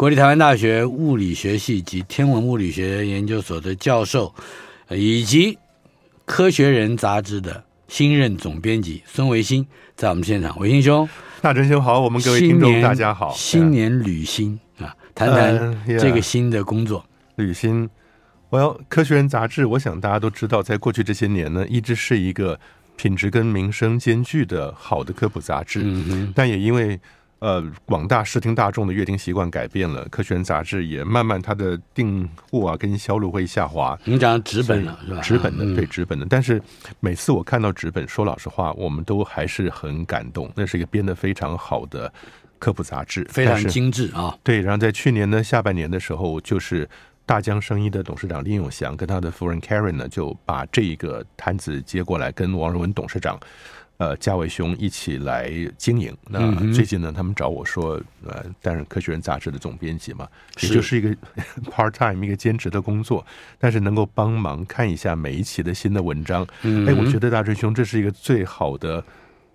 国立台湾大学物理学系及天文物理学研究所的教授，以及《科学人》杂志的新任总编辑孙维新在我们现场。维新兄，大真兄好，我们各位听众大家好。新年履新啊，谈谈这个新的工作。履新，我要《科学人》杂志，我想大家都知道，在过去这些年呢，一直是一个品质跟名声兼具的好的科普杂志。但也因为。呃，广大视听大众的阅听习惯改变了，《科学人》杂志也慢慢它的订货啊跟销路会下滑。你讲纸本了是吧？纸本的对纸本的，但是每次我看到纸本，说老实话，我们都还是很感动。那是一个编得非常好的科普杂志，非常精致啊。对，然后在去年的下半年的时候，就是大江生意的董事长林永祥跟他的夫人 Karen 呢，就把这一个摊子接过来，跟王仁文董事长。呃，嘉伟兄一起来经营。那最近呢，他们找我说，呃，担任《科学人》杂志的总编辑嘛，也就是一个 part time 一个兼职的工作，但是能够帮忙看一下每一期的新的文章。哎，我觉得大春兄这是一个最好的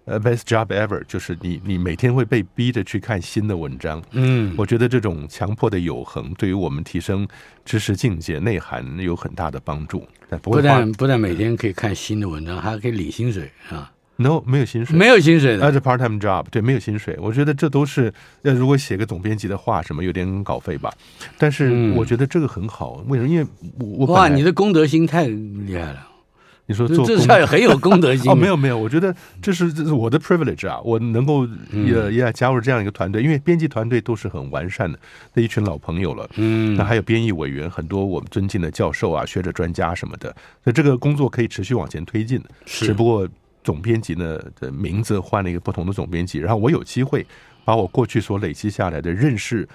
呃 best job ever，就是你你每天会被逼着去看新的文章。嗯，我觉得这种强迫的有恒，对于我们提升知识境界内涵有很大的帮助。但不，不但不但每天可以看新的文章，还可以领薪水啊。No 没有薪水，没有薪水的，那是 part time job，对，没有薪水。我觉得这都是，呃，如果写个总编辑的话，什么有点稿费吧。但是我觉得这个很好，为什么？因为我哇，你的功德心太厉害了。你说做这事很有功德心 哦？没有没有，我觉得这是这是我的 privilege 啊，我能够也也加入这样一个团队，因为编辑团队都是很完善的，那一群老朋友了。嗯，那还有编译委员，很多我们尊敬的教授啊、学者、专家什么的，所以这个工作可以持续往前推进。只不过。总编辑呢的名字换了一个不同的总编辑，然后我有机会把我过去所累积下来的认识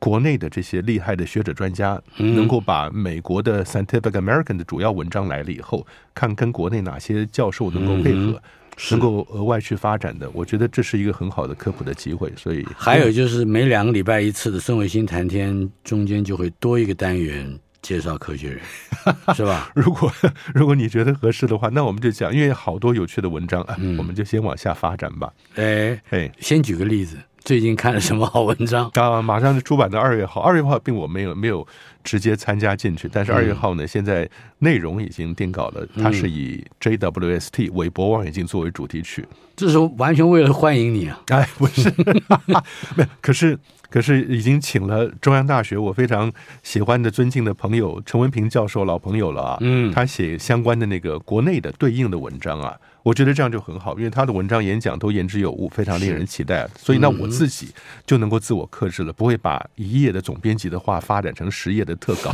国内的这些厉害的学者专家，能够把美国的 Scientific American 的主要文章来了以后，看跟国内哪些教授能够配合，能够额外去发展的，我觉得这是一个很好的科普的机会。所以还有就是每两个礼拜一次的孙维新谈天，中间就会多一个单元。介绍科学人 是吧？如果 如果你觉得合适的话，那我们就讲，因为好多有趣的文章啊，嗯、我们就先往下发展吧。哎哎，先举个例子，最近看了什么好文章？啊，马上就出版的二月号，二月号并我没有没有直接参加进去，但是二月号呢，嗯、现在内容已经定稿了，它是以 JWST 韦伯望远镜作为主题曲，这是完全为了欢迎你啊！哎，不是，没有，可是。可是已经请了中央大学我非常喜欢的尊敬的朋友陈文平教授，老朋友了啊，嗯，他写相关的那个国内的对应的文章啊。我觉得这样就很好，因为他的文章演讲都言之有物，非常令人期待。所以那我自己就能够自我克制了，不会把一页的总编辑的话发展成十页的特稿。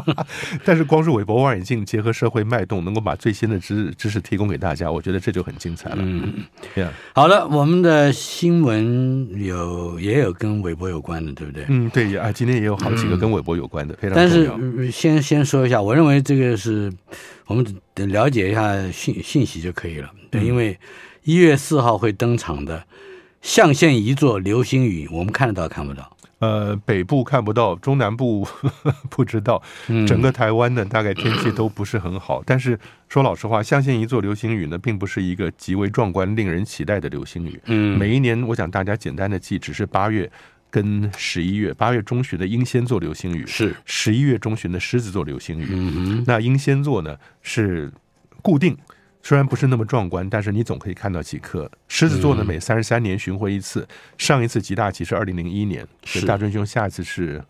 但是光是韦伯望远镜结合社会脉动，能够把最新的知知识提供给大家，我觉得这就很精彩了。嗯，这样好了，我们的新闻有也有跟韦伯有关的，对不对？嗯，对啊，今天也有好几个跟韦伯有关的，非常重要。但是先先说一下，我认为这个是。我们得了解一下信信息就可以了。对，因为一月四号会登场的象限一座流星雨，我们看得到看不到？呃，北部看不到，中南部 不知道。整个台湾呢，大概天气都不是很好。但是说老实话，象限一座流星雨呢，并不是一个极为壮观、令人期待的流星雨。嗯，每一年，我想大家简单的记，只是八月。跟十一月八月中旬的英仙座流星雨是十一月中旬的狮子座流星雨。那英仙座呢是固定，虽然不是那么壮观，但是你总可以看到几颗。狮子座呢每三十三年巡回一次，上一次极大期是二零零一年。是大春兄，下一次是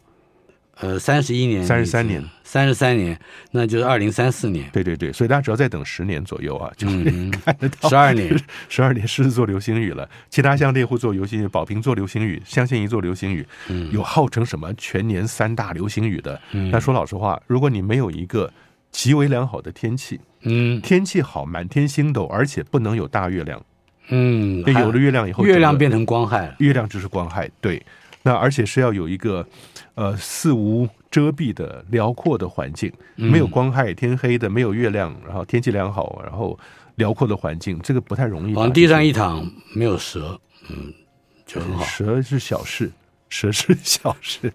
呃，三十一年，三十三年，三十三年，那就是二零三四年。对对对，所以大家只要再等十年左右啊，就看得到十二年，十二年狮子座流星雨了。其他像猎户座流星雨、宝瓶座流星雨、象限一座流星雨，嗯，有号称什么全年三大流星雨的。嗯，但说老实话，如果你没有一个极为良好的天气，嗯，天气好，满天星斗，而且不能有大月亮，嗯，有了月亮以后，月亮变成光害了，月亮就是光害，对。那而且是要有一个，呃，四无遮蔽的辽阔的环境，没有光害，天黑的，没有月亮，然后天气良好，然后辽阔的环境，这个不太容易。往地上一躺，没有蛇，嗯，就很好。蛇是小事，蛇是小事。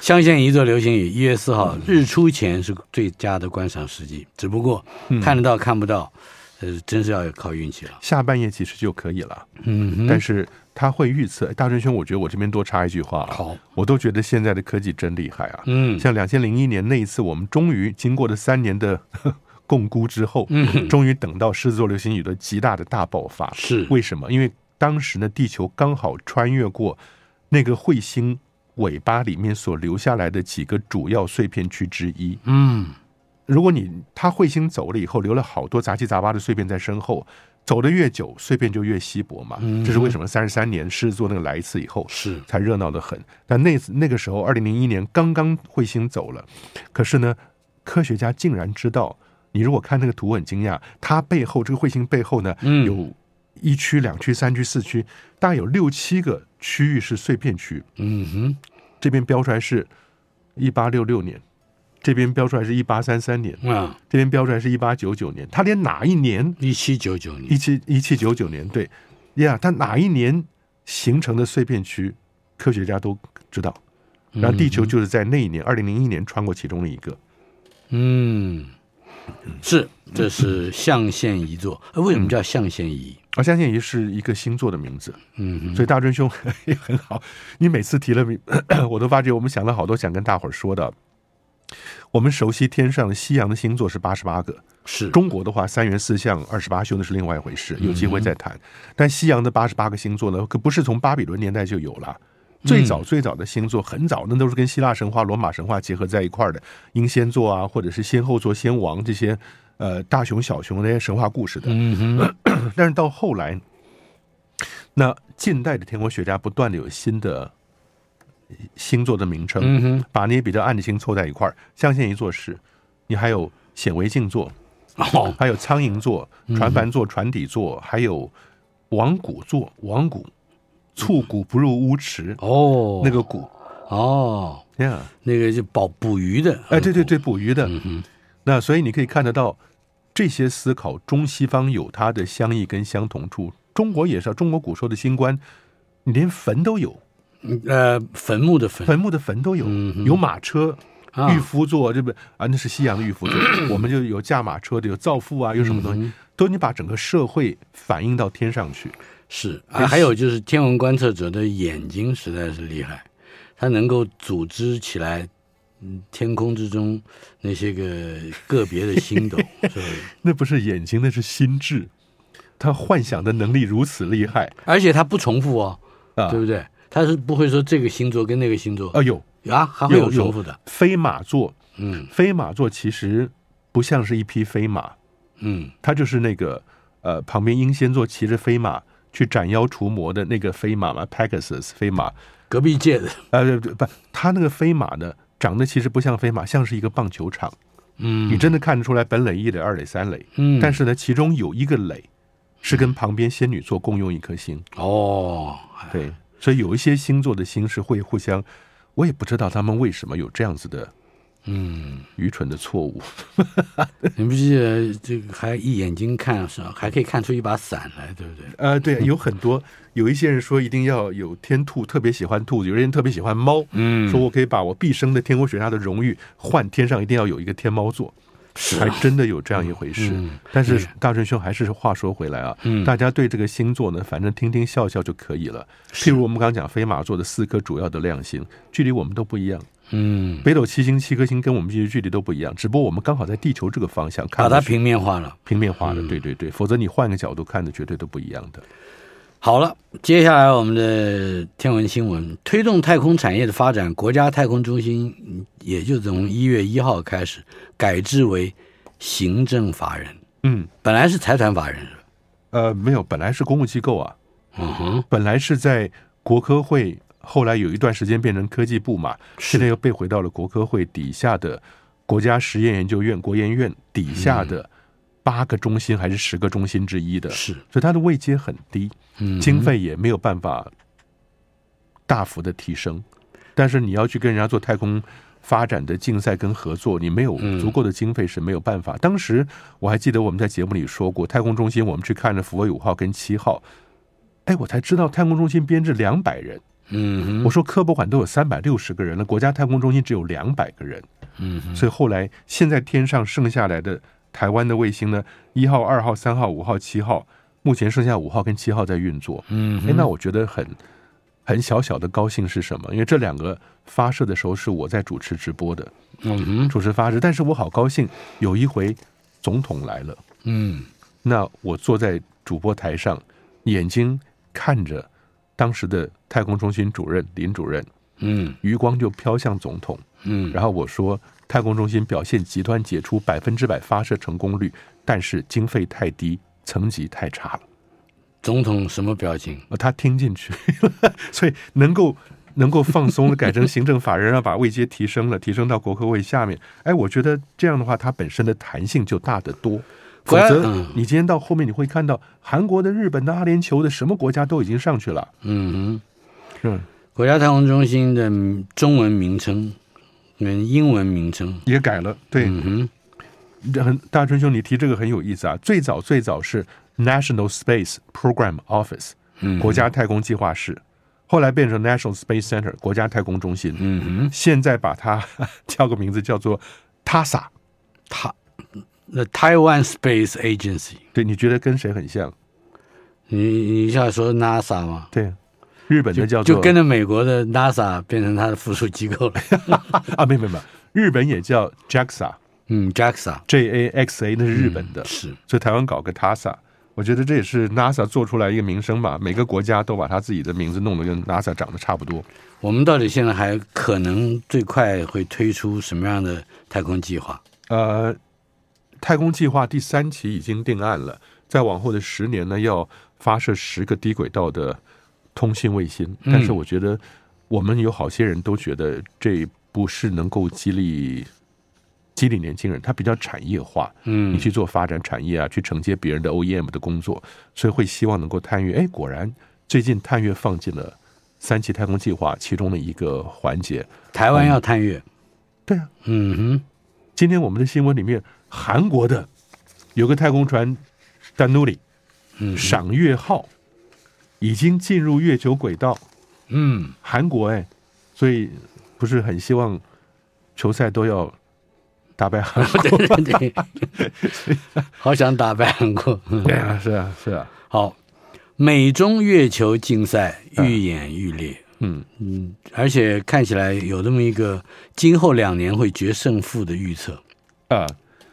象限一座流星雨，一月四号日出前是最佳的观赏时机，只不过看得到看不到，呃，真是要靠运气了。下半夜其实就可以了，嗯，但是。他会预测，大春兄，我觉得我这边多插一句话，好，我都觉得现在的科技真厉害啊。嗯，像两千零一年那一次，我们终于经过了三年的 共估之后，嗯，终于等到狮子座流星雨的极大的大爆发。是为什么？因为当时呢，地球刚好穿越过那个彗星尾巴里面所留下来的几个主要碎片区之一。嗯，如果你它彗星走了以后，留了好多杂七杂八的碎片在身后。走得越久，碎片就越稀薄嘛。这是为什么？三十三年狮子座那个来一次以后，是才热闹的很。但那次那个时候，二零零一年刚刚彗星走了，可是呢，科学家竟然知道，你如果看那个图很惊讶，它背后这个彗星背后呢，有一区、两区、三区、四区，大概有六七个区域是碎片区。嗯哼，这边标出来是一八六六年。这边标出来是一八三三年，啊，这边标出来是一八九九年，他连哪一年？一七九九年，一七一七九九年，对，呀，他哪一年形成的碎片区，科学家都知道，然后地球就是在那一年，二零零一年穿过其中的一个，嗯，是，这是象限仪座，为什么叫象限仪？啊象限仪是一个星座的名字，嗯，所以大尊兄 也很好，你每次提了名，我都发觉我们想了好多想跟大伙儿说的。我们熟悉天上的西洋的星座是八十八个，是中国的话三元四象二十八宿那是另外一回事，有机会再谈。但西洋的八十八个星座呢，可不是从巴比伦年代就有了，最早最早的星座很早，那都是跟希腊神话、罗马神话结合在一块儿的，英仙座啊，或者是仙后座、仙王这些，呃，大熊、小熊那些神话故事的。嗯哼。但是到后来，那近代的天文学家不断的有新的。星座的名称，嗯，把那些比较暗的星凑在一块儿，象限一座是，你还有显微镜座，哦，还有苍蝇座、船帆座、船底座，还有王谷座，王谷，促谷不入乌池，哦，那个谷，哦，呀，那个就保捕鱼的，哎，对对对，捕鱼的，嗯，那所以你可以看得到这些思考，中西方有它的相异跟相同处，中国也是，中国古时候的星官，你连坟都有。呃，坟墓的坟，坟墓的坟都有，有马车，御夫座，这不啊，那是西洋的御夫座，我们就有驾马车的，有造父啊，有什么东西，都你把整个社会反映到天上去。是啊，还有就是天文观测者的眼睛实在是厉害，他能够组织起来，天空之中那些个个别的星斗，是 那不是眼睛，那是心智，他幻想的能力如此厉害，而且他不重复哦，啊，对不对？他是不会说这个星座跟那个星座。啊有。啊还会有重复的。飞马座，嗯，飞马座其实不像是一匹飞马，嗯，它就是那个呃旁边英仙座骑着飞马去斩妖除魔的那个飞马嘛，Pegasus 飞马，隔壁界的。呃不，他那个飞马呢长得其实不像飞马，像是一个棒球场，嗯，你真的看得出来本垒、一垒、二垒、三垒，嗯，但是呢其中有一个垒是跟旁边仙女座共用一颗星。哦，对。所以有一些星座的星是会互相，我也不知道他们为什么有这样子的，嗯，愚蠢的错误。你不记得这个还一眼睛看是吧？还可以看出一把伞来，对不对？呃，对，有很多有一些人说一定要有天兔，特别喜欢兔子；有些人特别喜欢猫，嗯，说我可以把我毕生的天文学家的荣誉换天上一定要有一个天猫座。是还真的有这样一回事，嗯嗯、但是大顺兄还是话说回来啊，嗯、大家对这个星座呢，反正听听笑笑就可以了。譬如我们刚刚讲飞马座的四颗主要的亮星，距离我们都不一样。嗯，北斗七星七颗星跟我们其实距离都不一样，只不过我们刚好在地球这个方向看，把它平面化了，平面化了，对对对，否则你换个角度看的绝对都不一样的。好了，接下来我们的天文新闻，推动太空产业的发展，国家太空中心也就从一月一号开始改制为行政法人。嗯，本来是财团法人是吧？呃，没有，本来是公务机构啊。嗯哼，本来是在国科会，后来有一段时间变成科技部嘛，现在又被回到了国科会底下的国家实验研究院（国研院）底下的八个中心还是十个中心之一的，是，所以它的位阶很低。经费也没有办法大幅的提升，但是你要去跟人家做太空发展的竞赛跟合作，你没有足够的经费是没有办法。当时我还记得我们在节目里说过，太空中心我们去看了福卫五号跟七号，哎，我才知道太空中心编制两百人。嗯，我说科博馆都有三百六十个人了，国家太空中心只有两百个人。嗯，所以后来现在天上剩下来的台湾的卫星呢，一号、二号、三号、五号、七号。目前剩下五号跟七号在运作，嗯，哎，那我觉得很很小小的高兴是什么？因为这两个发射的时候是我在主持直播的，嗯哼，主持发射，但是我好高兴，有一回总统来了，嗯，那我坐在主播台上，眼睛看着当时的太空中心主任林主任，嗯，余光就飘向总统，嗯，然后我说太空中心表现极端杰出，百分之百发射成功率，但是经费太低。层级太差了，总统什么表情？他听进去，所以能够能够放松的改成行政法人，要把位阶提升了，提升到国科会下面。哎，我觉得这样的话，它本身的弹性就大得多。否则，你今天到后面你会看到韩国的、日本的、阿联酋的，什么国家都已经上去了。嗯哼，是国家太空中心的中文名称跟英文名称也改了。对，嗯哼。很大春兄，你提这个很有意思啊！最早最早是 National Space Program Office，嗯，国家太空计划室，后来变成 National Space Center，国家太空中心，嗯哼，现在把它 叫个名字叫做 TASA，他 The Taiwan Space Agency，对，你觉得跟谁很像？你你想说 NASA 吗？对，日本的叫做就，就跟着美国的 NASA 变成它的附属机构了 啊？没有没有，日本也叫 JAXA。嗯，JAXA，J A X A，那是日本的，嗯、是，所以台湾搞个 TASA，我觉得这也是 NASA 做出来一个名声吧。每个国家都把他自己的名字弄得跟 NASA 长得差不多。我们到底现在还可能最快会推出什么样的太空计划？呃，太空计划第三期已经定案了，再往后的十年呢，要发射十个低轨道的通信卫星。但是我觉得，我们有好些人都觉得这不是能够激励。激励年轻人，他比较产业化，嗯，你去做发展产业啊，去承接别人的 OEM 的工作，所以会希望能够探月。哎，果然最近探月放进了三期太空计划其中的一个环节。台湾要探月，对啊，嗯哼。今天我们的新闻里面，韩国的有个太空船 Danuli，嗯，赏月号已经进入月球轨道，嗯，韩国哎，所以不是很希望球赛都要。打败韩国，对 对对，好想打败韩国。对啊，是啊，是啊。好，美中月球竞赛愈演愈烈。嗯嗯，而且看起来有这么一个今后两年会决胜负的预测啊，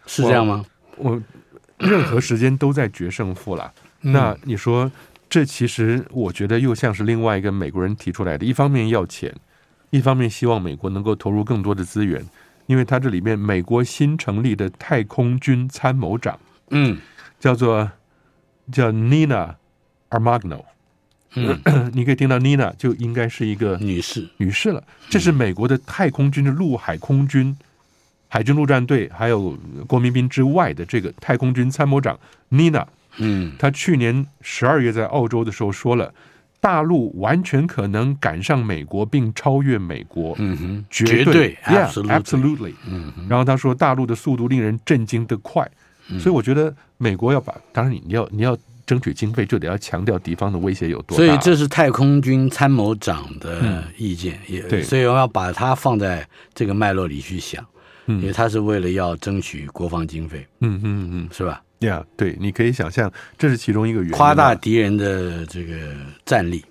是这样吗？我，我任何时间都在决胜负了。嗯、那你说，这其实我觉得又像是另外一个美国人提出来的，一方面要钱，一方面希望美国能够投入更多的资源。因为他这里面美国新成立的太空军参谋长，嗯，叫做叫 Nina Armagno，嗯，你可以听到 Nina 就应该是一个女士，女士了。这是美国的太空军的陆海空军、海军陆战队还有国民兵之外的这个太空军参谋长 Nina，嗯，他去年十二月在澳洲的时候说了。大陆完全可能赶上美国，并超越美国。嗯哼，绝对，Yeah，absolutely。嗯，然后他说，大陆的速度令人震惊的快，所以我觉得美国要把，当然你你要你要争取经费，就得要强调敌方的威胁有多大。所以这是太空军参谋长的意见，也对，所以我要把它放在这个脉络里去想，嗯因为他是为了要争取国防经费。嗯嗯嗯，是吧？呀，yeah, 对，你可以想象，这是其中一个原因。夸大敌人的这个战力，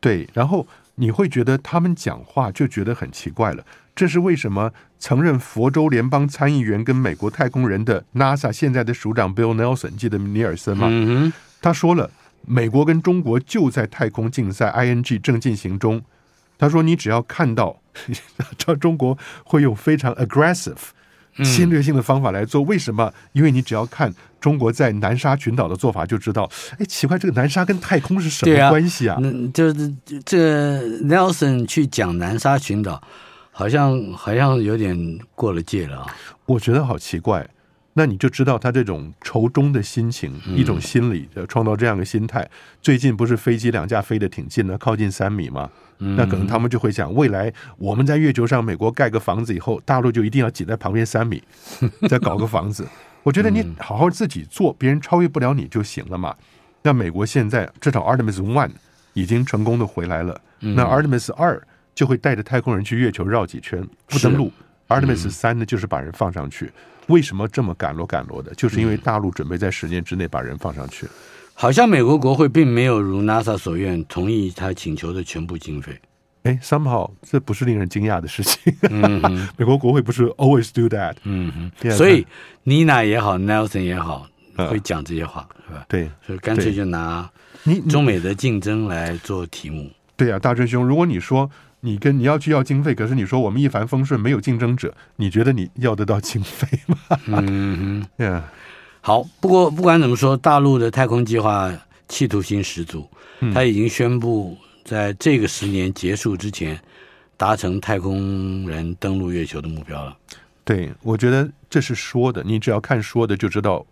对，然后你会觉得他们讲话就觉得很奇怪了。这是为什么？曾任佛州联邦参议员跟美国太空人的 NASA 现在的署长 Bill Nelson，记得尼尔森吗？嗯哼，他说了，美国跟中国就在太空竞赛 ING 正进行中。他说：“你只要看到，这中国会用非常 aggressive、侵略性的方法来做。为什么？因为你只要看中国在南沙群岛的做法，就知道。哎，奇怪，这个南沙跟太空是什么关系啊？嗯就是这个 Nelson 去讲南沙群岛，好像好像有点过了界了啊。我觉得好奇怪。那你就知道他这种仇中的心情，一种心理，创造这样的心态。最近不是飞机两架飞得挺近的，靠近三米吗？那可能他们就会想，未来我们在月球上，美国盖个房子以后，大陆就一定要挤在旁边三米，再搞个房子。我觉得你好好自己做，别人超越不了你就行了嘛。那美国现在至少 Artemis One 已经成功的回来了，那 Artemis 二就会带着太空人去月球绕几圈，不登陆。Artemis 三呢，就是把人放上去。为什么这么赶罗赶罗的？就是因为大陆准备在十年之内把人放上去。好像美国国会并没有如 NASA 所愿同意他请求的全部经费。哎，somehow 这不是令人惊讶的事情。嗯、美国国会不是 always do that。嗯哼，所以 Nina 也好，Nelson 也好，会讲这些话，是、嗯、吧？对，所以干脆就拿中美的竞争来做题目。对呀、啊，大春兄，如果你说你跟你要去要经费，可是你说我们一帆风顺，没有竞争者，你觉得你要得到经费吗？嗯呀。好，不过不管怎么说，大陆的太空计划企图心十足，他已经宣布在这个十年结束之前达成太空人登陆月球的目标了。对，我觉得这是说的，你只要看说的就知道，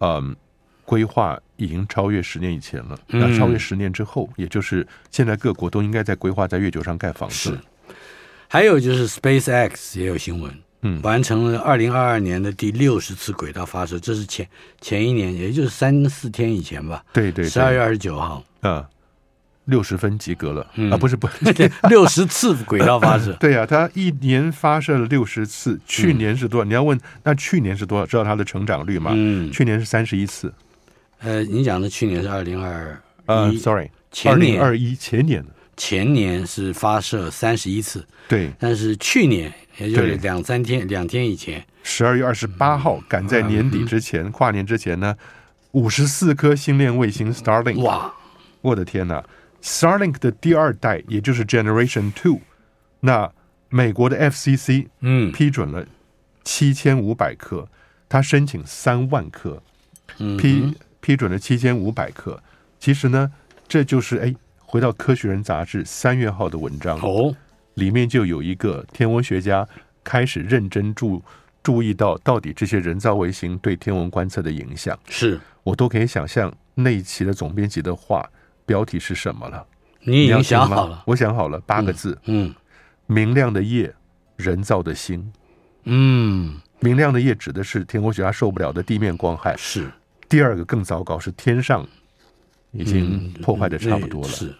嗯，规划已经超越十年以前了。那超越十年之后，也就是现在各国都应该在规划在月球上盖房子。是，还有就是 SpaceX 也有新闻。嗯，完成了二零二二年的第六十次轨道发射，这是前前一年，也就是三四天以前吧。对对，十二月二十九号啊，六十分及格了、嗯、啊，不是不，六十次轨道发射。对呀、啊，他一年发射了六十次，去年是多少？嗯、你要问那去年是多少？知道它的成长率吗？嗯，去年是三十一次。呃，你讲的去年是二零二呃，sorry，前年。二一前年。前年是发射三十一次，对，但是去年也就是两三天两天以前，十二月二十八号赶在年底之前，跨年之前呢，五十四颗星链卫星 Starlink，哇，我的天哪！Starlink 的第二代，也就是 Generation Two，那美国的 FCC 嗯。批准了七千五百颗，他申请三万颗，批批准了七千五百克，其实呢，这就是哎。回到《科学人》杂志三月号的文章哦，里面就有一个天文学家开始认真注注意到，到底这些人造卫星对天文观测的影响。是我都可以想象那一期的总编辑的话标题是什么了。你已经想好了？我想好了，八个字。嗯，嗯明亮的夜，人造的星。嗯，明亮的夜指的是天文学家受不了的地面光害。是第二个更糟糕，是天上已经破坏的差不多了。嗯、是。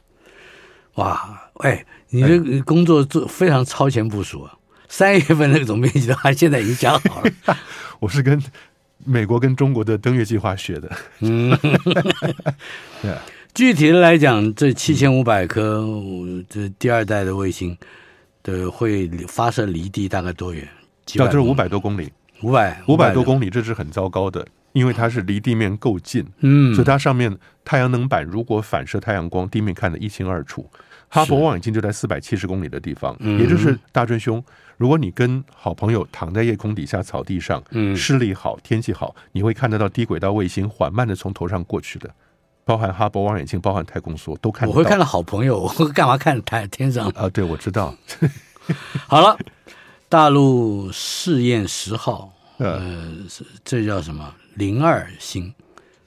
哇，哎，你这工作做非常超前部署啊！三月份那个总编辑的话，现在已经讲好了。我是跟美国跟中国的登月计划学的。嗯，对。具体的来讲，这七千五百颗这第二代的卫星的会发射离地大概多远？到这是五百多公里。五百五百多公里，这是很糟糕的，因为它是离地面够近。嗯，所以它上面太阳能板如果反射太阳光，地面看得一清二楚。哈勃望远镜就在四百七十公里的地方，也就是大春兄。如果你跟好朋友躺在夜空底下草地上，嗯，视力好，天气好，你会看得到低轨道卫星缓慢的从头上过去的，包含哈勃望远镜，包含太空梭都看到。我会看到好朋友，我会干嘛看太天上啊？对，我知道。好了，大陆试验十号，呃，这叫什么？零二星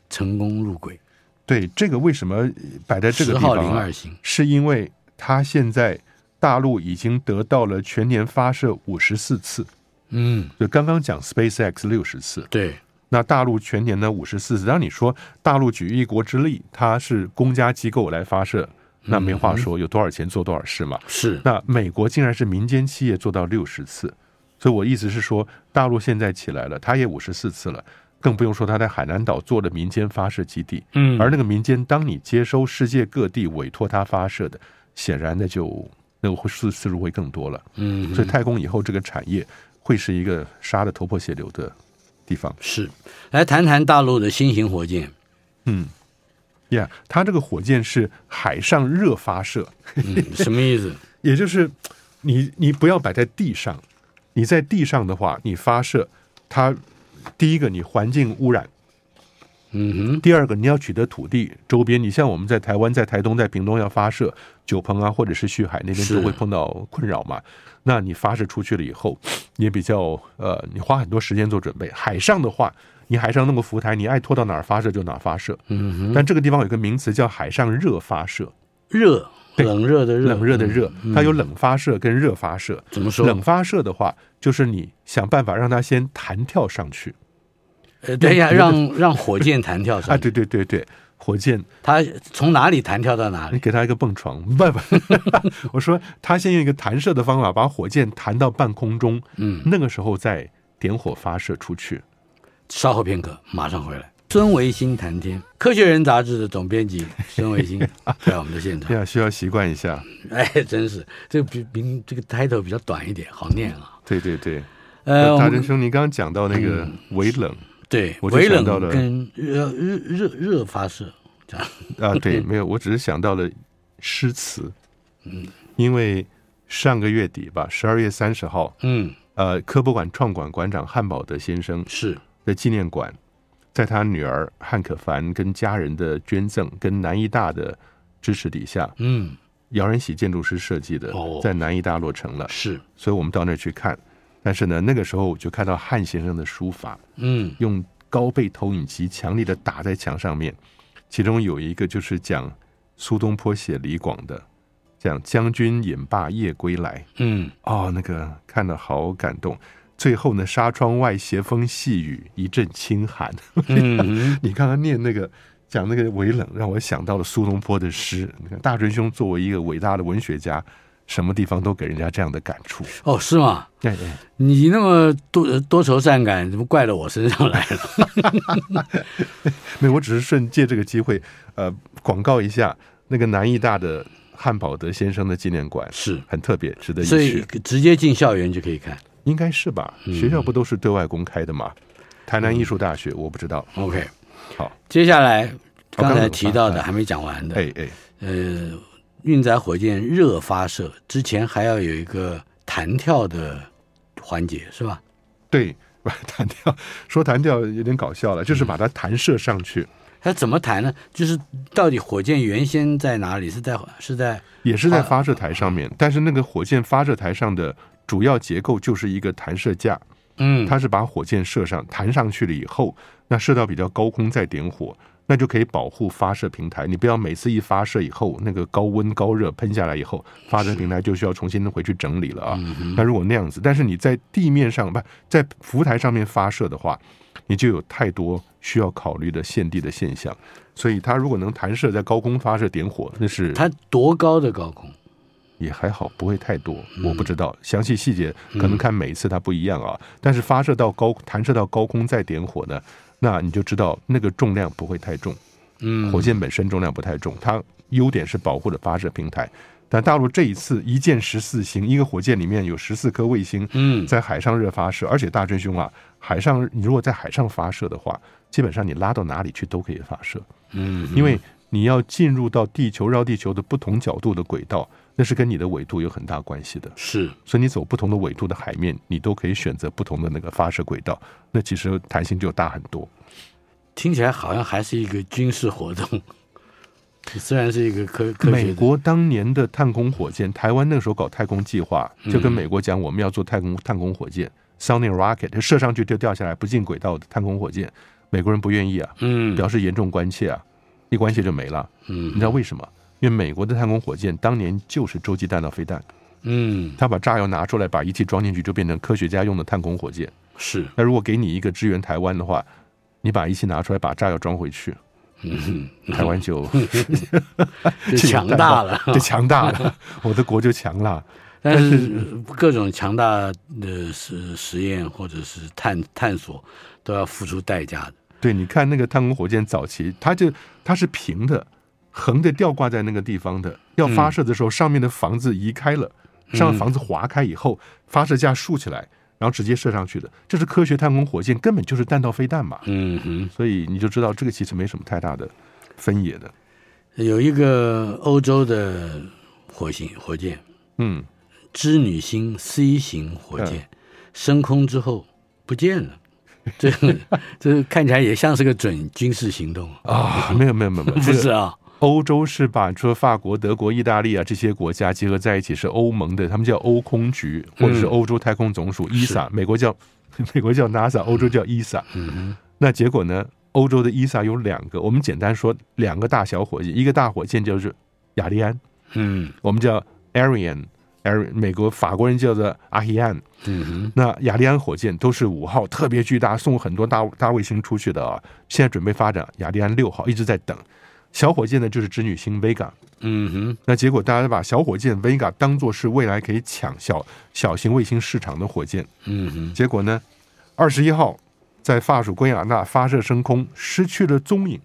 成功入轨。对，这个为什么摆在这个地方啊？是因为它现在大陆已经得到了全年发射五十四次，嗯，就刚刚讲 SpaceX 六十次，对，那大陆全年呢五十四次。当你说大陆举一国之力，它是公家机构来发射，那没话说，有多少钱做多少事嘛。是，那美国竟然是民间企业做到六十次，所以我意思是说，大陆现在起来了，它也五十四次了。更不用说他在海南岛做的民间发射基地，嗯，而那个民间，当你接收世界各地委托他发射的，显然的就那个次次数会更多了，嗯，所以太空以后这个产业会是一个杀的头破血流的地方。是，来谈谈大陆的新型火箭，嗯，呀，它这个火箭是海上热发射，嗯，什么意思？也就是你你不要摆在地上，你在地上的话，你发射它，第一个你环境污染。嗯哼，第二个，你要取得土地周边，你像我们在台湾、在台东、在屏东要发射九鹏啊，或者是旭海那边都会碰到困扰嘛。那你发射出去了以后，也比较呃，你花很多时间做准备。海上的话，你海上弄个浮台，你爱拖到哪儿发射就哪儿发射。嗯哼，但这个地方有个名词叫海上热发射，热，冷热的热，冷热的热，它有冷发射跟热发射。怎么说？冷发射的话，就是你想办法让它先弹跳上去。呃，等一下，让让火箭弹跳上 啊！对对对对，火箭它从哪里弹跳到哪里？你给它一个蹦床，不不，我说他先用一个弹射的方法把火箭弹到半空中，嗯，那个时候再点火发射出去。稍后片刻，马上回来。孙维新谈天，《科学人》杂志的总编辑孙维新 在我们的现场。对啊，需要习惯一下。哎，真是这个比比这个 title 比较短一点，好念啊。对对对，呃，大真兄，您刚刚讲到那个微冷。嗯对，我就想到了跟热热热热发射这样啊，对，没有，我只是想到了诗词，嗯，因为上个月底吧，十二月三十号，嗯，呃，科博馆创馆馆长汉堡德先生是的纪念馆，在他女儿汉可凡跟家人的捐赠跟南医大的支持底下，嗯，姚仁喜建筑师设计的，在南医大落成了，是，所以我们到那儿去看。但是呢，那个时候就看到汉先生的书法，嗯，用高倍投影机强力的打在墙上面，其中有一个就是讲苏东坡写李广的，讲将军饮罢夜归来，嗯，哦，那个看得好感动。最后呢，纱窗外斜风细雨，一阵清寒。嗯，你刚刚念那个讲那个微冷，让我想到了苏东坡的诗。你看大春兄作为一个伟大的文学家。什么地方都给人家这样的感触哦？是吗？对对，你那么多多愁善感，怎么怪到我身上来了？没有，我只是顺借这个机会，呃，广告一下那个南艺大的汉堡德先生的纪念馆，是很特别，值得一去。所以直接进校园就可以看，应该是吧？学校不都是对外公开的吗？嗯、台南艺术大学，我不知道。OK，好，接下来刚才提到的还没讲完的，哎哎，呃。运载火箭热发射之前还要有一个弹跳的环节，是吧？对，弹跳说弹跳有点搞笑了，就是把它弹射上去。嗯、它怎么弹呢？就是到底火箭原先在哪里？是在是在也是在发射台上面，但是那个火箭发射台上的主要结构就是一个弹射架。嗯，它是把火箭射上弹上去了以后，那射到比较高空再点火。那就可以保护发射平台，你不要每次一发射以后，那个高温高热喷下来以后，发射平台就需要重新回去整理了啊。那如果那样子，但是你在地面上不在浮台上面发射的话，你就有太多需要考虑的现地的现象。所以它如果能弹射在高空发射点火，那是它多高的高空？也还好，不会太多。我不知道详细细节，可能看每一次它不一样啊。但是发射到高弹射到高空再点火呢？那你就知道那个重量不会太重，嗯，火箭本身重量不太重，它优点是保护了发射平台。但大陆这一次一箭十四星，一个火箭里面有十四颗卫星，嗯，在海上热发射，而且大真兄啊，海上你如果在海上发射的话，基本上你拉到哪里去都可以发射，嗯，因为你要进入到地球绕地球的不同角度的轨道。那是跟你的纬度有很大关系的，是，所以你走不同的纬度的海面，你都可以选择不同的那个发射轨道，那其实弹性就大很多。听起来好像还是一个军事活动，虽然是一个科科学。美国当年的探空火箭，台湾那个时候搞太空计划，就跟美国讲我们要做太空探空火箭，Sounding Rocket，射上去就掉下来不进轨道的探空火箭，美国人不愿意啊，嗯，表示严重关切啊，一关切就没了，嗯，你知道为什么？因为美国的太空火箭当年就是洲际弹道飞弹，嗯，他把炸药拿出来，把仪器装进去，就变成科学家用的太空火箭。是，那如果给你一个支援台湾的话，你把仪器拿出来，把炸药装回去，嗯，台湾就 就强大了，就强大了，我的国就强了。但是各种强大的实实验或者是探探索都要付出代价的。对，你看那个太空火箭早期，它就它是平的。横的吊挂在那个地方的，要发射的时候，上面的房子移开了，上面房子划开以后，发射架竖起来，然后直接射上去的。这是科学太空火箭，根本就是弹道飞弹嘛。嗯哼，所以你就知道这个其实没什么太大的分野的。有一个欧洲的火星火箭，嗯，织女星 C 型火箭升空之后不见了，这这看起来也像是个准军事行动啊！没有没有没有没有，不是啊。欧洲是把说法国、德国、意大利啊这些国家结合在一起，是欧盟的，他们叫欧空局或者是欧洲太空总署 ESA，美国叫 美国叫 NASA，欧洲叫 ESA。嗯，那结果呢？欧洲的 ESA 有两个，我们简单说两个大小火箭，一个大火箭就是雅利安，嗯，我们叫 Ariane，Ariane，美国法国人叫做 Ariane，嗯哼，那雅利安火箭都是五号，特别巨大，送很多大大卫星出去的啊，现在准备发展雅利安六号，一直在等。小火箭呢，就是织女星 Vega，嗯哼，那结果大家把小火箭 Vega 当做是未来可以抢小小型卫星市场的火箭，嗯哼，结果呢，二十一号在法属圭亚那发射升空，失去了踪影，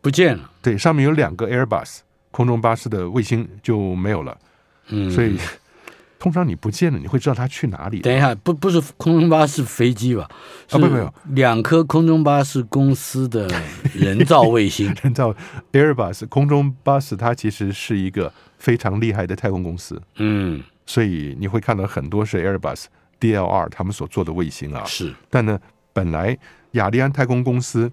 不见了。对，上面有两个 Airbus 空中巴士的卫星就没有了，嗯，所以。通常你不见了，你会知道它去哪里？等一下，不不是空中巴士飞机吧？啊，不没有，两颗空中巴士公司的人造卫星，人造 Airbus 空中巴士，它其实是一个非常厉害的太空公司。嗯，所以你会看到很多是 Airbus DLR 他们所做的卫星啊。是，但呢，本来雅利安太空公司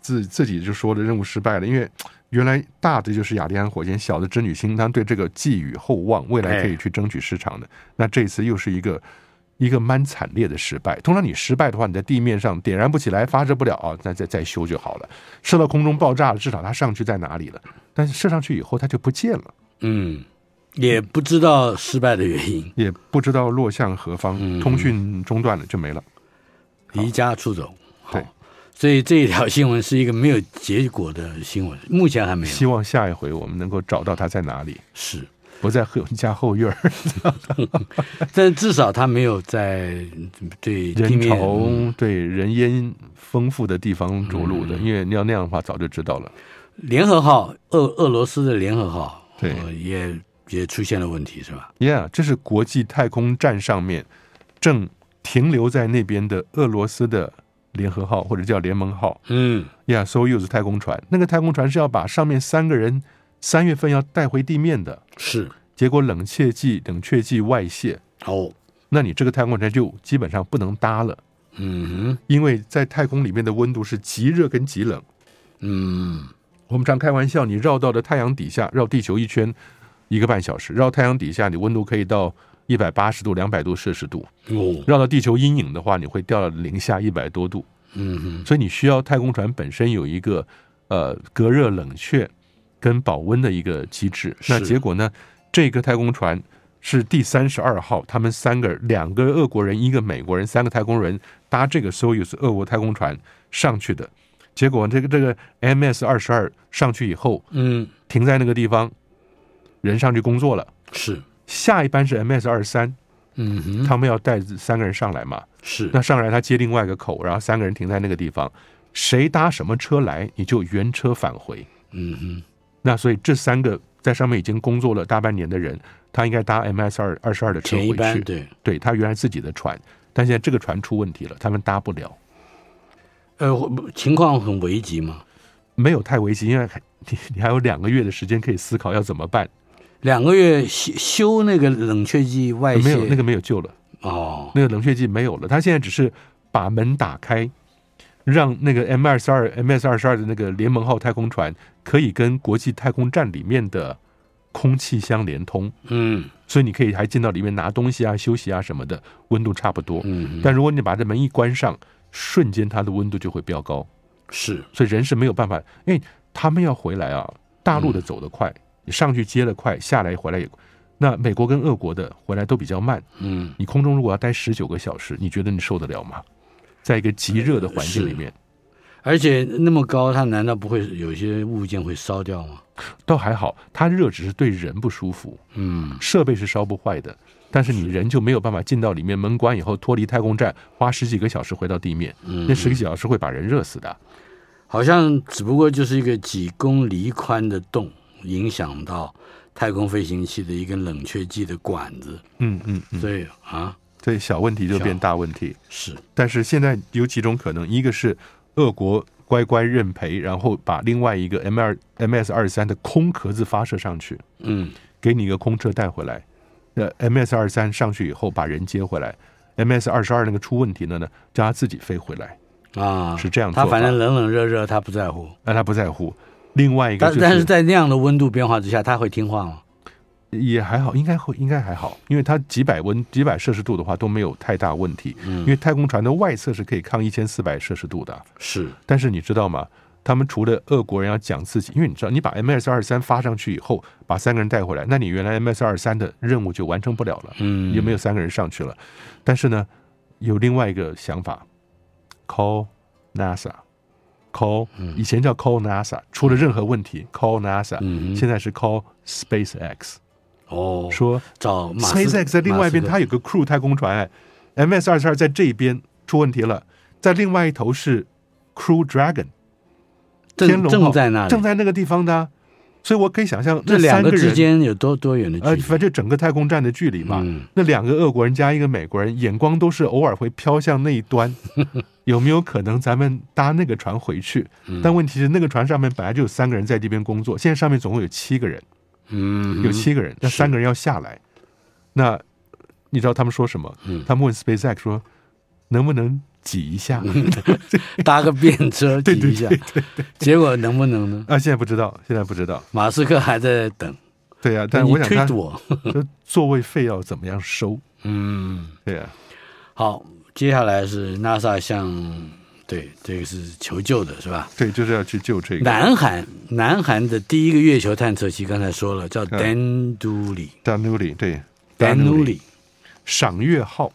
自自己就说的任务失败了，因为。原来大的就是雅利安火箭，小的织女星，他对这个寄予厚望，未来可以去争取市场的。那这次又是一个一个蛮惨烈的失败。通常你失败的话，你在地面上点燃不起来，发射不了啊，那再再修就好了。射到空中爆炸了，至少它上去在哪里了？但是射上去以后，它就不见了。嗯，也不知道失败的原因，也不知道落向何方，通讯中断了就没了，离家出走。对。所以这一条新闻是一个没有结果的新闻，目前还没有。希望下一回我们能够找到他在哪里，是不在后家后院儿，但至少他没有在对人潮、对人烟丰富的地方着陆的，因为你要那样的话，早就知道了。联合号，俄俄罗斯的联合号，对，也也出现了问题，是吧？Yeah，这是国际太空站上面正停留在那边的俄罗斯的。联合号或者叫联盟号，嗯，呀，Soyuz 太空船，那个太空船是要把上面三个人三月份要带回地面的，是，结果冷却剂冷却剂外泄，哦，那你这个太空船就基本上不能搭了，嗯哼，因为在太空里面的温度是极热跟极冷，嗯，我们常开玩笑，你绕到了太阳底下绕地球一圈一个半小时，绕太阳底下你温度可以到。一百八十度、两百度摄氏度，哦绕到地球阴影的话，你会掉到零下一百多度。嗯哼，所以你需要太空船本身有一个呃隔热、冷却跟保温的一个机制。那结果呢？这个太空船是第三十二号，他们三个两个俄国人，一个美国人，三个太空人搭这个 Soyuz 俄国太空船上去的。结果这个这个 MS 二十二上去以后，嗯，停在那个地方，人上去工作了。是。下一班是 MS 二三，嗯哼，他们要带三个人上来嘛，是，那上来他接另外一个口，然后三个人停在那个地方，谁搭什么车来，你就原车返回，嗯哼，那所以这三个在上面已经工作了大半年的人，他应该搭 MS 二二十二的车回去，对，对他原来自己的船，但现在这个船出问题了，他们搭不了，呃，情况很危急吗？没有太危急，因为你 你还有两个月的时间可以思考要怎么办。两个月修修那个冷却剂外泄，没有那个没有救了哦，那个冷却剂没有了。他现在只是把门打开，让那个 M 二十二 MS 二十二的那个联盟号太空船可以跟国际太空站里面的空气相连通。嗯，所以你可以还进到里面拿东西啊、休息啊什么的，温度差不多。嗯，但如果你把这门一关上，瞬间它的温度就会飙高。是，所以人是没有办法，因为他们要回来啊，大陆的走得快。你上去接了快，下来回来也，那美国跟俄国的回来都比较慢。嗯，你空中如果要待十九个小时，你觉得你受得了吗？在一个极热的环境里面，而且那么高，它难道不会有些物件会烧掉吗？倒还好，它热只是对人不舒服。嗯，设备是烧不坏的，但是你人就没有办法进到里面，门关以后脱离太空站，花十几个小时回到地面。嗯，那十几个小时会把人热死的。好像只不过就是一个几公里宽的洞。影响到太空飞行器的一根冷却剂的管子，嗯嗯，嗯，所以啊，所以小问题就变大问题。是，但是现在有几种可能，一个是俄国乖乖认赔，然后把另外一个 M 二 MS 二三的空壳子发射上去，嗯，给你一个空车带回来。那，MS 二三上去以后把人接回来，MS 二十二那个出问题了呢，叫他自己飞回来啊，是这样做。他反正冷冷热热他不在乎，那他不在乎。另外一个、就是，但但是在那样的温度变化之下，他会听话吗？也还好，应该会，应该还好，因为它几百温几百摄氏度的话都没有太大问题。嗯，因为太空船的外侧是可以抗一千四百摄氏度的。是，但是你知道吗？他们除了俄国人要讲自己，因为你知道，你把 MS 二三发上去以后，把三个人带回来，那你原来 MS 二三的任务就完成不了了。嗯，也没有三个人上去了。但是呢，有另外一个想法，call NASA，call 以前叫 call NASA，出了任何问题 call NASA，现在是 call SpaceX。哦，说找 SpaceX 在另外一边，它有个 Crew 太空船，MS 二十二在这一边出问题了，在另外一头是 Crew Dragon，天龙正在那里，正在那个地方的，所以我可以想象这两个之间有多多远的距离，呃，反正整个太空站的距离嘛，嗯、那两个俄国人加一个美国人，眼光都是偶尔会飘向那一端，有没有可能咱们搭那个船回去？但问题是那个船上面本来就有三个人在这边工作，现在上面总共有七个人。嗯，有七个人，那三个人要下来。那你知道他们说什么？嗯，他们问 SpaceX 说，能不能挤一下，搭个便车 挤一下？对对对，结果能不能呢？啊，现在不知道，现在不知道。马斯克还在等。对呀，但我想他 座位费要怎么样收？嗯，对呀。好，接下来是 NASA 向。对，这个是求救的，是吧？对，就是要去救这个。南韩，南韩的第一个月球探测器，刚才说了，叫。Danduli，对，Danduli，赏月号。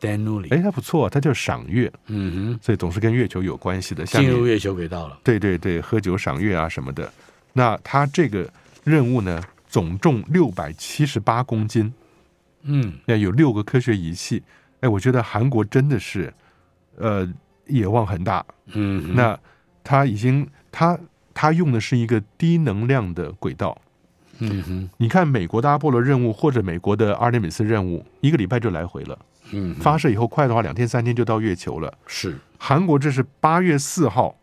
哎，还不错，它叫赏月。嗯哼，所以总是跟月球有关系的。进入月球轨道了。对对对，喝酒赏月啊什么的。那它这个任务呢，总重六百七十八公斤。嗯，那有六个科学仪器。哎，我觉得韩国真的是，呃。野望很大，嗯，那他已经他他用的是一个低能量的轨道，嗯哼，你看美国的阿波罗任务或者美国的阿提米斯任务，一个礼拜就来回了，嗯，发射以后快的话两天三天就到月球了，是。韩国这是八月四号，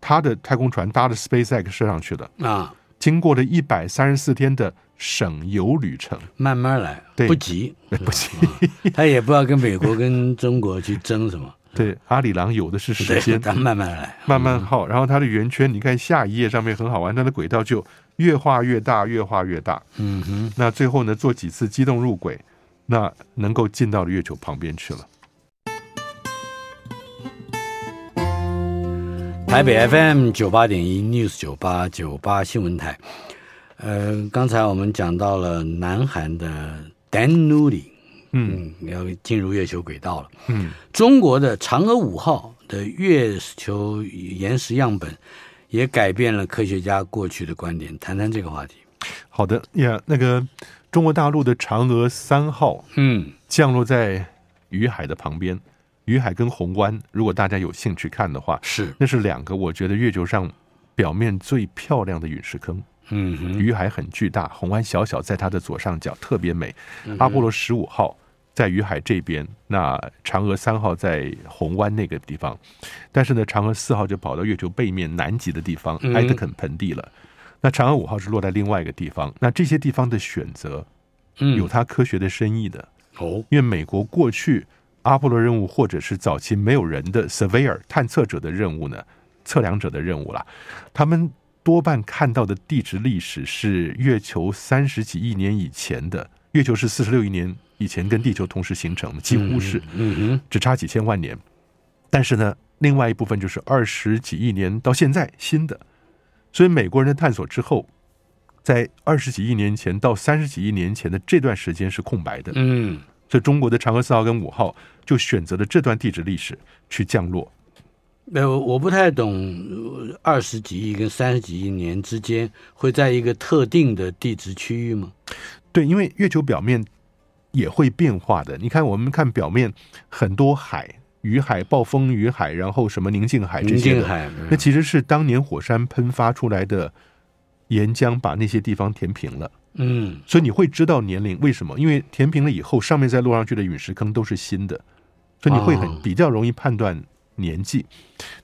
他的太空船搭着 SpaceX 射上去的。啊，经过了一百三十四天的省油旅程，慢慢来，对，不急。不急，他也不知道跟美国跟中国去争什么。对，阿里郎有的是时间，咱慢慢来，慢慢耗。然后它的圆圈，你看下一页上面很好玩，它的轨道就越画越大，越画越大。嗯哼，那最后呢，做几次机动入轨，那能够进到了月球旁边去了。台北 FM 九八点一 News 九八九八新闻台。呃，刚才我们讲到了南韩的 Dan Nuli，。嗯，要进入月球轨道了。嗯，中国的嫦娥五号的月球岩石样本也改变了科学家过去的观点。谈谈这个话题。好的呀，那个中国大陆的嫦娥三号，嗯，降落在于海的旁边。于海跟虹湾，如果大家有兴趣看的话，是那是两个我觉得月球上表面最漂亮的陨石坑。嗯哼，雨海很巨大，虹湾小小，在它的左上角特别美。嗯、阿波罗十五号在于海这边，那嫦娥三号在虹湾那个地方，但是呢，嫦娥四号就跑到月球背面南极的地方埃德肯盆地了。嗯、那嫦娥五号是落在另外一个地方。那这些地方的选择，有它科学的深意的哦。因为美国过去阿波罗任务或者是早期没有人的 Surveyor 探测者的任务呢，测量者的任务啦，他们。多半看到的地质历史是月球三十几亿年以前的，月球是四十六亿年以前跟地球同时形成的，几乎是，嗯嗯，只差几千万年。但是呢，另外一部分就是二十几亿年到现在新的，所以美国人的探索之后，在二十几亿年前到三十几亿年前的这段时间是空白的，嗯，所以中国的嫦娥四号跟五号就选择了这段地质历史去降落。没有，我不太懂，二十几亿跟三十几亿年之间会在一个特定的地质区域吗？对，因为月球表面也会变化的。你看，我们看表面很多海，雨海、暴风雨海，然后什么宁静海这些的，宁静海，那其实是当年火山喷发出来的岩浆把那些地方填平了。嗯，所以你会知道年龄为什么？因为填平了以后，上面再落上去的陨石坑都是新的，所以你会很比较容易判断。年纪。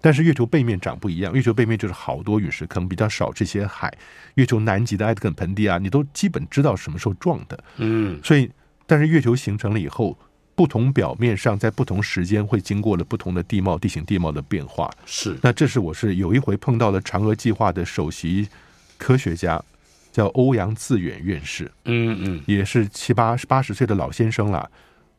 但是月球背面长不一样，月球背面就是好多陨石坑，比较少这些海。月球南极的埃德肯盆地啊，你都基本知道什么时候撞的。嗯，所以，但是月球形成了以后，不同表面上在不同时间会经过了不同的地貌、地形、地貌的变化。是，那这是我是有一回碰到了嫦娥计划的首席科学家。叫欧阳自远院士，嗯嗯，也是七八八十岁的老先生了。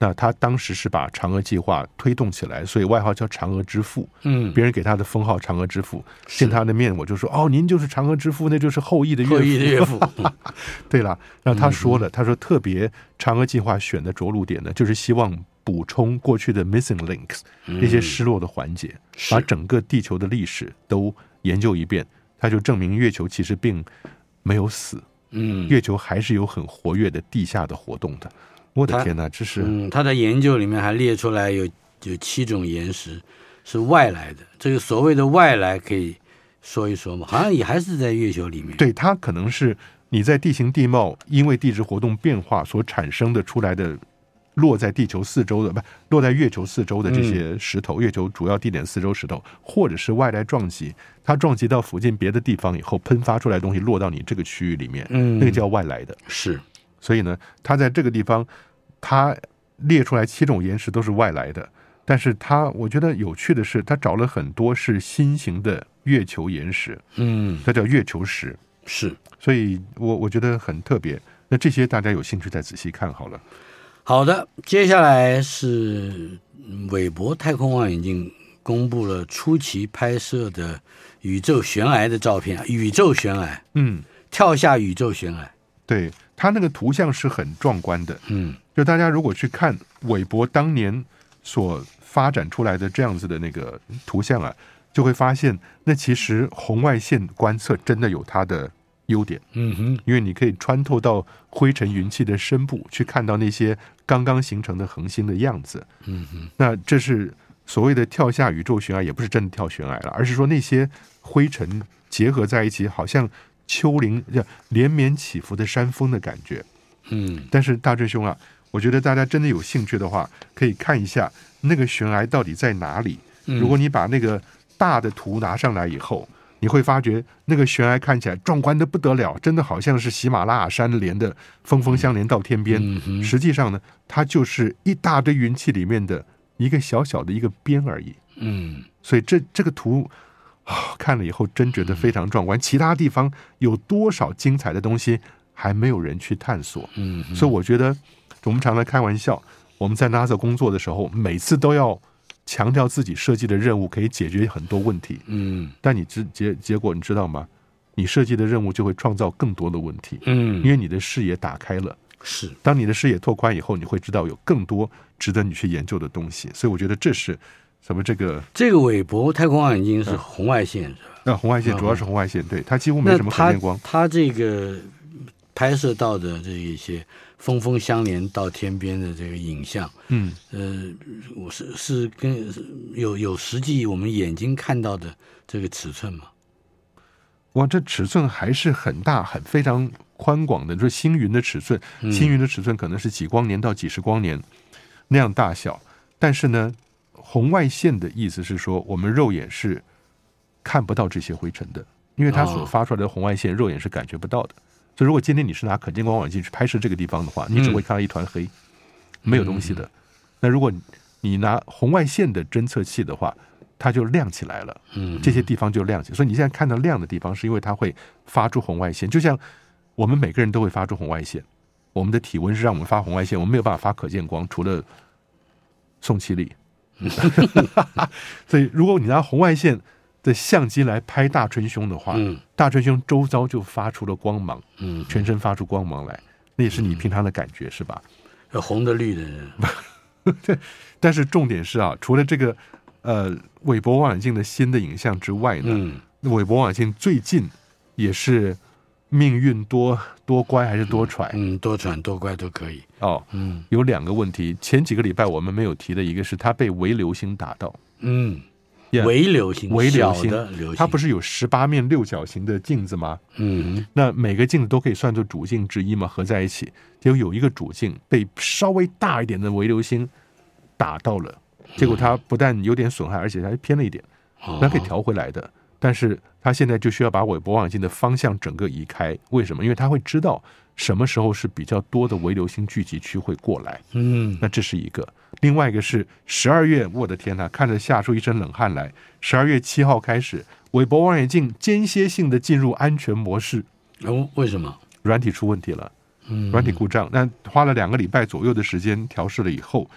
那他当时是把嫦娥计划推动起来，所以外号叫嫦娥之父。嗯，别人给他的封号嫦娥之父。见他的面，我就说：“哦，您就是嫦娥之父，那就是后羿的岳父。”后羿的岳父。对了，那他说了，他说特别嫦娥计划选的着陆点呢，就是希望补充过去的 missing links 那些失落的环节，把整个地球的历史都研究一遍。他就证明月球其实并。没有死，嗯，月球还是有很活跃的地下的活动的。我的天哪，这是嗯，他的研究里面还列出来有有七种岩石是外来的。这个所谓的外来，可以说一说吗？好像也还是在月球里面。对，它可能是你在地形地貌因为地质活动变化所产生的出来的。落在地球四周的，不落在月球四周的这些石头，月球主要地点四周石头，或者是外来撞击，它撞击到附近别的地方以后，喷发出来的东西落到你这个区域里面，嗯，那个叫外来的。是，所以呢，它在这个地方，它列出来七种岩石都是外来的，但是它我觉得有趣的是，它找了很多是新型的月球岩石，嗯，它叫月球石，是，所以我我觉得很特别。那这些大家有兴趣再仔细看好了。好的，接下来是韦伯太空望远镜公布了初期拍摄的宇宙悬崖的照片。宇宙悬崖，嗯，跳下宇宙悬崖，对，它那个图像是很壮观的。嗯，就大家如果去看韦伯当年所发展出来的这样子的那个图像啊，就会发现那其实红外线观测真的有它的。优点，嗯哼，因为你可以穿透到灰尘云气的深部，去看到那些刚刚形成的恒星的样子，嗯哼，那这是所谓的跳下宇宙悬崖，也不是真的跳悬崖了，而是说那些灰尘结合在一起，好像丘陵叫连绵起伏的山峰的感觉，嗯，但是大志兄啊，我觉得大家真的有兴趣的话，可以看一下那个悬崖到底在哪里。如果你把那个大的图拿上来以后。你会发觉那个悬崖看起来壮观的不得了，真的好像是喜马拉雅山连的峰峰相连到天边。实际上呢，它就是一大堆云气里面的一个小小的一个边而已。嗯，所以这这个图啊，看了以后真觉得非常壮观。其他地方有多少精彩的东西还没有人去探索？嗯，所以我觉得我们常常开玩笑，我们在 NASA 工作的时候，每次都要。强调自己设计的任务可以解决很多问题，嗯，但你知结结果你知道吗？你设计的任务就会创造更多的问题，嗯，因为你的视野打开了，是。当你的视野拓宽以后，你会知道有更多值得你去研究的东西。所以我觉得这是什么？这个这个韦伯太空望远镜是红外线是吧？那红外线主要是红外线，对，它几乎没什么可见光。它这个拍摄到的这一些。峰峰相连到天边的这个影像，嗯，呃，我是是跟有有实际我们眼睛看到的这个尺寸吗？哇，这尺寸还是很大，很非常宽广的。就是星云的尺寸，星云的尺寸可能是几光年到几十光年那样大小。但是呢，红外线的意思是说，我们肉眼是看不到这些灰尘的，因为它所发出来的红外线，肉眼是感觉不到的。所以，如果今天你是拿可见光望远镜去拍摄这个地方的话，你只会看到一团黑，没有东西的。那如果你拿红外线的侦测器的话，它就亮起来了，嗯这些地方就亮起来。所以你现在看到亮的地方，是因为它会发出红外线。就像我们每个人都会发出红外线，我们的体温是让我们发红外线，我们没有办法发可见光，除了宋七力。所以，如果你拿红外线的相机来拍大春兄的话，嗯，大春兄周遭就发出了光芒，嗯，全身发出光芒来，那也是你平常的感觉，是吧？红的绿的，对。但是重点是啊，除了这个呃韦伯望远镜的新的影像之外呢，嗯，韦伯望远镜最近也是命运多多乖还是多舛？嗯，多舛多乖都可以。哦，嗯，有两个问题，前几个礼拜我们没有提的一个是它被微流星打到，嗯。微流星，微流星它不是有十八面六角形的镜子吗？嗯，那每个镜子都可以算作主镜之一嘛，合在一起，就有一个主镜被稍微大一点的微流星打到了，结果它不但有点损害，而且它还偏了一点，那可以调回来的。但是他现在就需要把韦伯望远镜的方向整个移开，为什么？因为他会知道什么时候是比较多的微流星聚集区会过来。嗯，那这是一个。另外一个是十二月，我的天呐，看着吓出一身冷汗来。十二月七号开始，韦伯望远镜间歇性的进入安全模式。哦，为什么？软体出问题了，嗯，软体故障。那花了两个礼拜左右的时间调试了以后，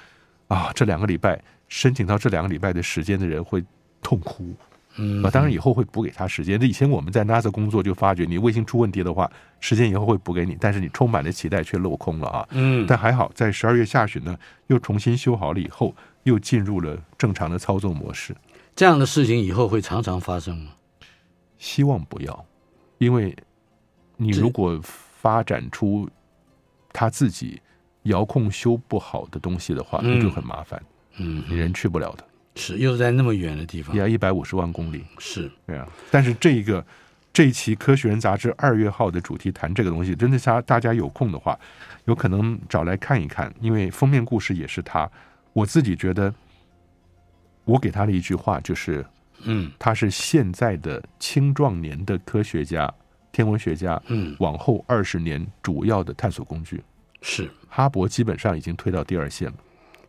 啊，这两个礼拜申请到这两个礼拜的时间的人会痛哭。嗯，当然以后会补给他时间。这以前我们在 NASA 工作就发觉，你卫星出问题的话，时间以后会补给你，但是你充满了期待却落空了啊。嗯，但还好，在十二月下旬呢，又重新修好了以后，又进入了正常的操作模式。这样的事情以后会常常发生吗？希望不要，因为你如果发展出他自己遥控修不好的东西的话，那就很麻烦。嗯，你人去不了的。是，又在那么远的地方，也要一百五十万公里，是，对啊。但是这一个这一期《科学人》杂志二月号的主题谈这个东西，真的，大大家有空的话，有可能找来看一看，因为封面故事也是他。我自己觉得，我给他的一句话就是，嗯，他是现在的青壮年的科学家、天文学家，嗯，往后二十年主要的探索工具是哈勃，基本上已经推到第二线了。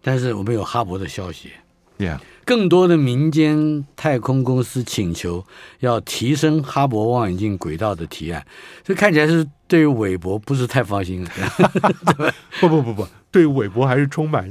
但是我们有哈勃的消息。Yeah. 更多的民间太空公司请求要提升哈勃望远镜轨道的提案，这看起来是对于韦伯不是太放心 了。不不不不，对韦伯还是充满、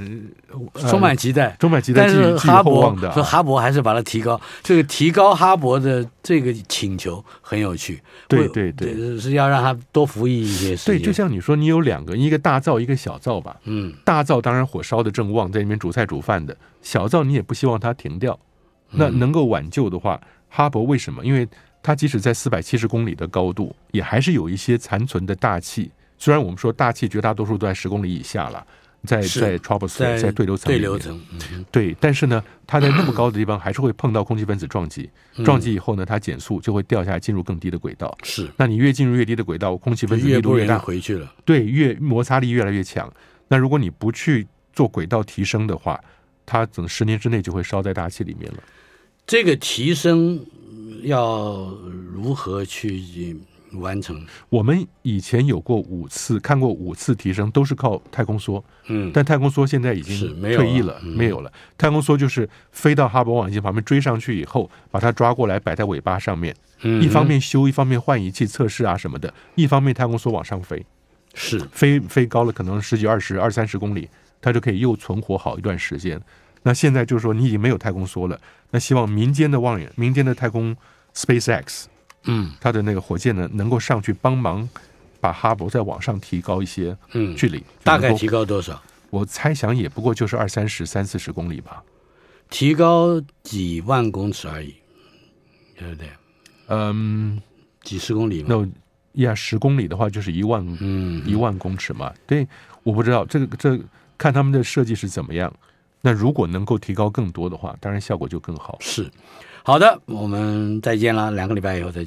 呃、充满期待，充满期待，但是哈勃。说哈勃还是把它提高，这个提高哈勃的这个请求很有趣。对对对，是要让他多服役一些时间。对，就像你说，你有两个，一个大灶，一个小灶吧。嗯，大灶当然火烧的正旺，在里面煮菜煮饭的。小灶你也不希望它停掉，那能够挽救的话，嗯、哈勃为什么？因为它即使在四百七十公里的高度，也还是有一些残存的大气。虽然我们说大气绝大多数都在十公里以下了，在在 troposphere 在对流层，对流层，嗯、对。但是呢，它在那么高的地方还是会碰到空气分子撞击，撞击以后呢，它减速就会掉下来，进入更低的轨道。是，那你越进入越低的轨道，空气分子密度越大，回去了。对，越摩擦力越来越强。那如果你不去做轨道提升的话，它等十年之内就会烧在大气里面了。这个提升要如何去完成？我们以前有过五次，看过五次提升，都是靠太空梭。嗯，但太空梭现在已经退役了，没有了。太空梭就是飞到哈勃望远镜旁边追上去以后，把它抓过来摆在尾巴上面，嗯、一方面修，一方面换仪器测试啊什么的。一方面太空梭往上飞，是飞飞高了，可能十几、二十、二三十公里。它就可以又存活好一段时间。那现在就是说，你已经没有太空梭了。那希望民间的望远、民间的太空 SpaceX，嗯，它的那个火箭呢，能够上去帮忙，把哈勃再往上提高一些距离。嗯，大概提高多少？我猜想也不过就是二三十、三四十公里吧。提高几万公尺而已，对不对？嗯，几十公里嘛。那呀，十公里的话就是一万，嗯，一万公尺嘛。对，我不知道这个这。看他们的设计是怎么样，那如果能够提高更多的话，当然效果就更好。是，好的，我们再见了，两个礼拜以后再见。